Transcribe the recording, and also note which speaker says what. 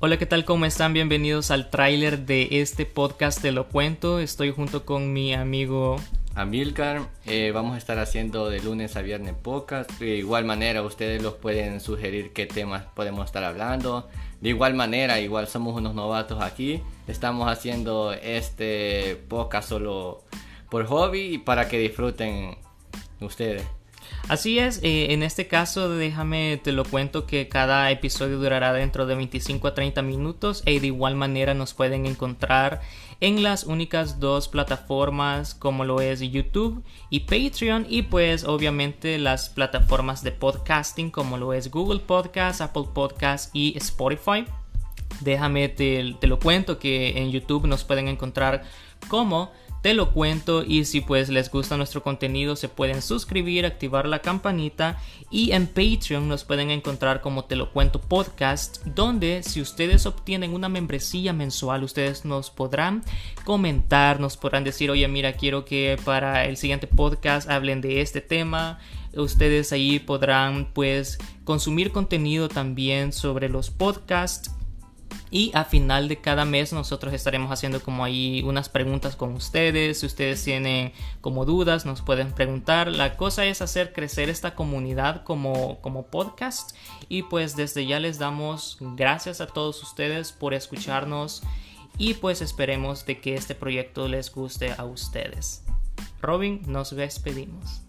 Speaker 1: Hola, ¿qué tal? ¿Cómo están? Bienvenidos al tráiler de este podcast Te lo cuento. Estoy junto con mi amigo
Speaker 2: Amilcar. Eh, vamos a estar haciendo de lunes a viernes podcast. De igual manera, ustedes los pueden sugerir qué temas podemos estar hablando. De igual manera, igual somos unos novatos aquí. Estamos haciendo este podcast solo por hobby y para que disfruten ustedes.
Speaker 1: Así es, eh, en este caso déjame te lo cuento que cada episodio durará dentro de 25 a 30 minutos y de igual manera nos pueden encontrar en las únicas dos plataformas como lo es YouTube y Patreon y pues obviamente las plataformas de podcasting como lo es Google Podcast, Apple Podcast y Spotify. Déjame te, te lo cuento que en YouTube nos pueden encontrar como te lo cuento y si pues les gusta nuestro contenido se pueden suscribir, activar la campanita y en Patreon nos pueden encontrar como te lo cuento podcast donde si ustedes obtienen una membresía mensual ustedes nos podrán comentar, nos podrán decir oye mira quiero que para el siguiente podcast hablen de este tema ustedes ahí podrán pues consumir contenido también sobre los podcasts y a final de cada mes nosotros estaremos haciendo como ahí unas preguntas con ustedes. Si ustedes tienen como dudas, nos pueden preguntar. La cosa es hacer crecer esta comunidad como, como podcast. Y pues desde ya les damos gracias a todos ustedes por escucharnos. Y pues esperemos de que este proyecto les guste a ustedes. Robin, nos despedimos.